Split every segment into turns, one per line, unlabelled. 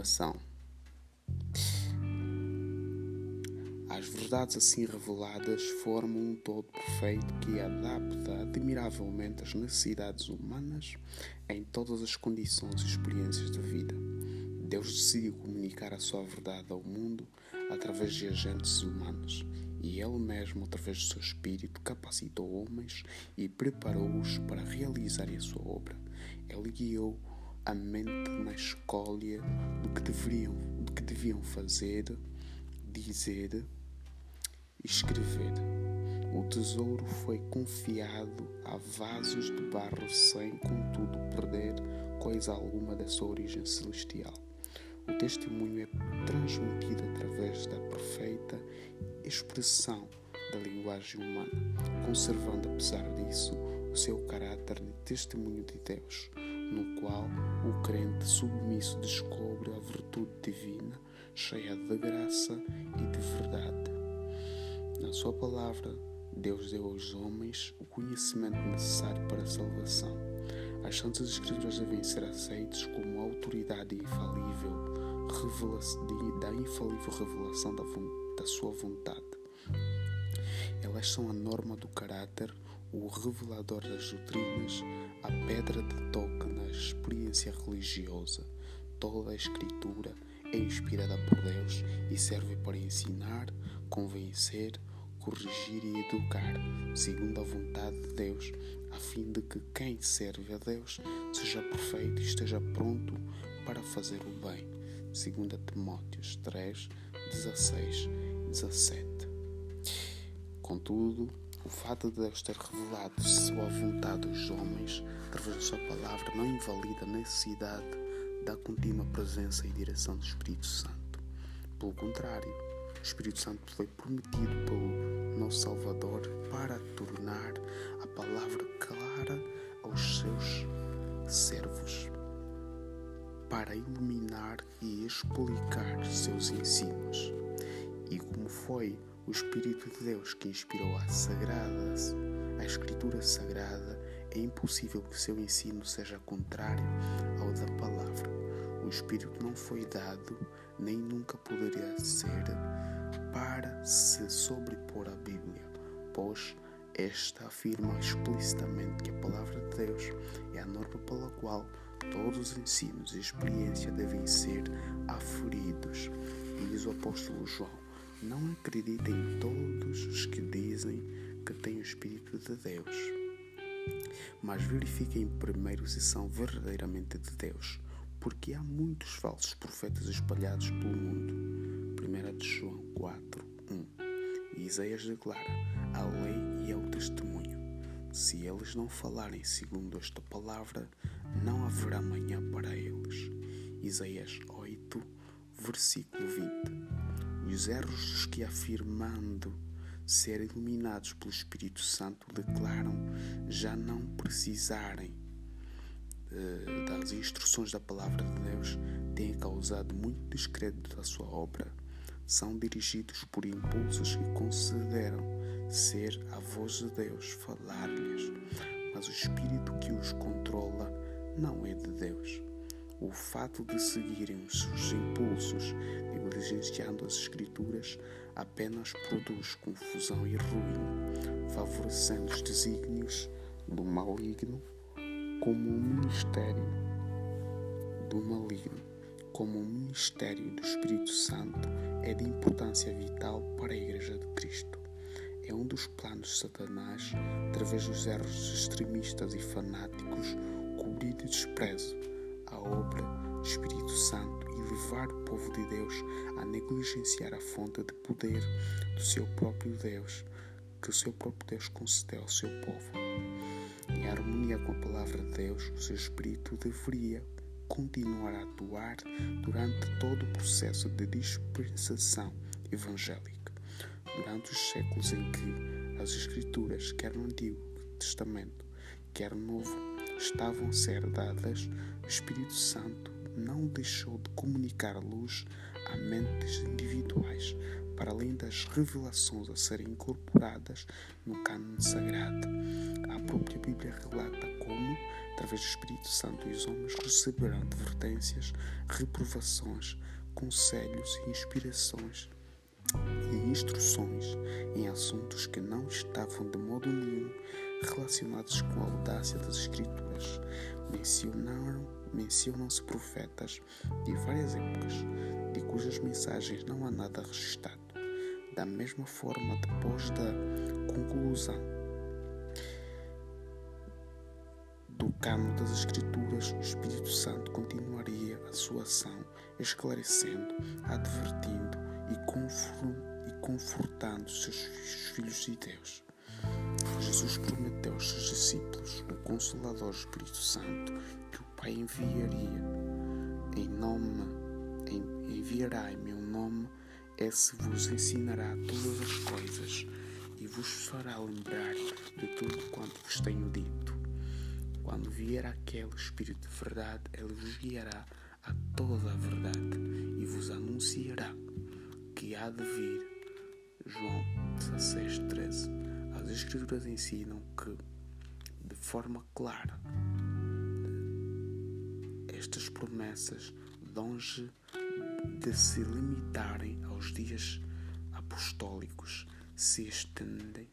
Continuação. As verdades assim reveladas formam um todo perfeito que adapta admiravelmente as necessidades humanas em todas as condições e experiências da vida. Deus decidiu comunicar a sua verdade ao mundo através de agentes humanos e Ele mesmo, através do seu Espírito, capacitou homens e preparou-os para realizarem a sua obra. Ele guiou a mente na escolha do que deveriam, do que deviam fazer, dizer e escrever. O tesouro foi confiado a vasos de barro sem, contudo, perder coisa alguma da sua origem celestial. O testemunho é transmitido através da perfeita expressão da linguagem humana, conservando, apesar disso, o seu caráter de testemunho de Deus, no qual o crente submisso descobre a virtude divina, cheia de graça e de verdade. Na sua palavra, Deus deu aos homens o conhecimento necessário para a salvação. As Santas Escrituras devem ser aceitas como autoridade infalível da infalível revelação da, da sua vontade. Elas são a norma do caráter, o revelador das doutrinas, a pedra de toque na experiência religiosa. Toda a Escritura é inspirada por Deus e serve para ensinar, convencer, corrigir e educar, segundo a vontade de Deus, a fim de que quem serve a Deus seja perfeito e esteja pronto para fazer o bem. 2 Timóteos 3, 16 e 17. Contudo, o fato de Deus ter revelado sua vontade aos homens através da sua palavra não invalida a necessidade da contínua presença e direção do Espírito Santo. Pelo contrário, o Espírito Santo foi prometido pelo nosso Salvador para tornar a palavra clara aos seus servos, para iluminar e explicar seus ensinos. E como foi o Espírito de Deus que inspirou a sagrada, a Escritura Sagrada, é impossível que seu ensino seja contrário ao da palavra. O Espírito não foi dado, nem nunca poderia ser, para se sobrepor à Bíblia, pois esta afirma explicitamente que a palavra de Deus é a norma pela qual todos os ensinos e experiências devem ser aferidos. Diz o apóstolo João não acredita em todos os que dizem que têm o Espírito de Deus, mas verifiquem primeiro se são verdadeiramente de Deus, porque há muitos falsos profetas espalhados pelo mundo. 1 de João 4, 1. E Isaías declara: A lei e é o testemunho. Se eles não falarem segundo esta palavra, não haverá manhã para eles. Isaías 8, versículo 20 e os erros dos que, afirmando ser iluminados pelo Espírito Santo, declaram já não precisarem uh, das instruções da palavra de Deus, têm causado muito descrédito à sua obra. São dirigidos por impulsos que consideram ser a voz de Deus falar-lhes, mas o Espírito que os controla não é de Deus. O fato de seguirem os seus impulsos, negligenciando as Escrituras, apenas produz confusão e ruína, favorecendo os desígnios do maligno como um ministério do maligno, como um ministério do Espírito Santo, é de importância vital para a Igreja de Cristo. É um dos planos de Satanás, através dos erros extremistas e fanáticos, cobrir de desprezo obra do Espírito Santo e levar o povo de Deus a negligenciar a fonte de poder do seu próprio Deus, que o seu próprio Deus concedeu ao seu povo. Em harmonia com a palavra de Deus, o seu Espírito deveria continuar a atuar durante todo o processo de dispensação evangélica, durante os séculos em que as Escrituras, quer no Antigo Testamento, quer no Novo, estavam a ser dadas, o Espírito Santo não deixou de comunicar luz a mentes individuais para além das revelações a serem incorporadas no cânone sagrado. A própria Bíblia relata como, através do Espírito Santo, os homens receberão advertências, reprovações, conselhos e inspirações e instruções em assuntos que não estavam de modo nenhum relacionados com a audácia das Escrituras. Mencionaram, mencionam-se profetas de várias épocas, de cujas mensagens não há nada registrado. Da mesma forma, depois da conclusão do cano das Escrituras, o Espírito Santo continuaria a sua ação, esclarecendo, advertindo e confortando seus filhos de Deus. Jesus prometeu aos seus discípulos o Consolador Espírito Santo que o Pai enviaria em nome, enviará em meu nome, esse vos ensinará todas as coisas e vos fará lembrar de tudo quanto vos tenho dito. Quando vier aquele Espírito de verdade, ele vos guiará a toda a verdade e vos anunciará que há de vir. João 16, 13 as Escrituras ensinam que, de forma clara, estas promessas, longe de se limitarem aos dias apostólicos, se estendem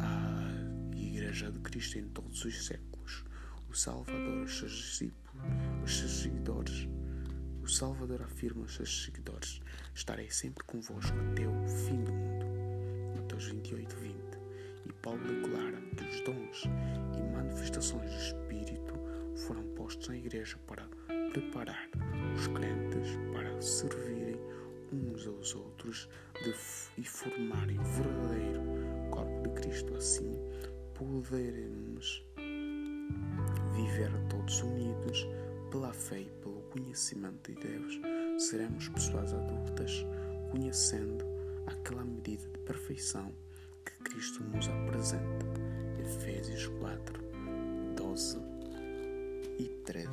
à Igreja de Cristo em todos os séculos. O Salvador, os seus discípulos, os seus seguidores, o Salvador afirma aos seus seguidores: Estarei sempre convosco até o fim do mundo. Mateus 28, 20 e Paulo declara que os dons e manifestações do Espírito foram postos na igreja para preparar os crentes para servirem uns aos outros e formarem o verdadeiro corpo de Cristo. Assim poderemos viver todos unidos pela fé e pelo conhecimento de Deus. Seremos pessoas adultas, conhecendo aquela medida de perfeição Cristo nos apresenta. Efésios 4, 12 e 13.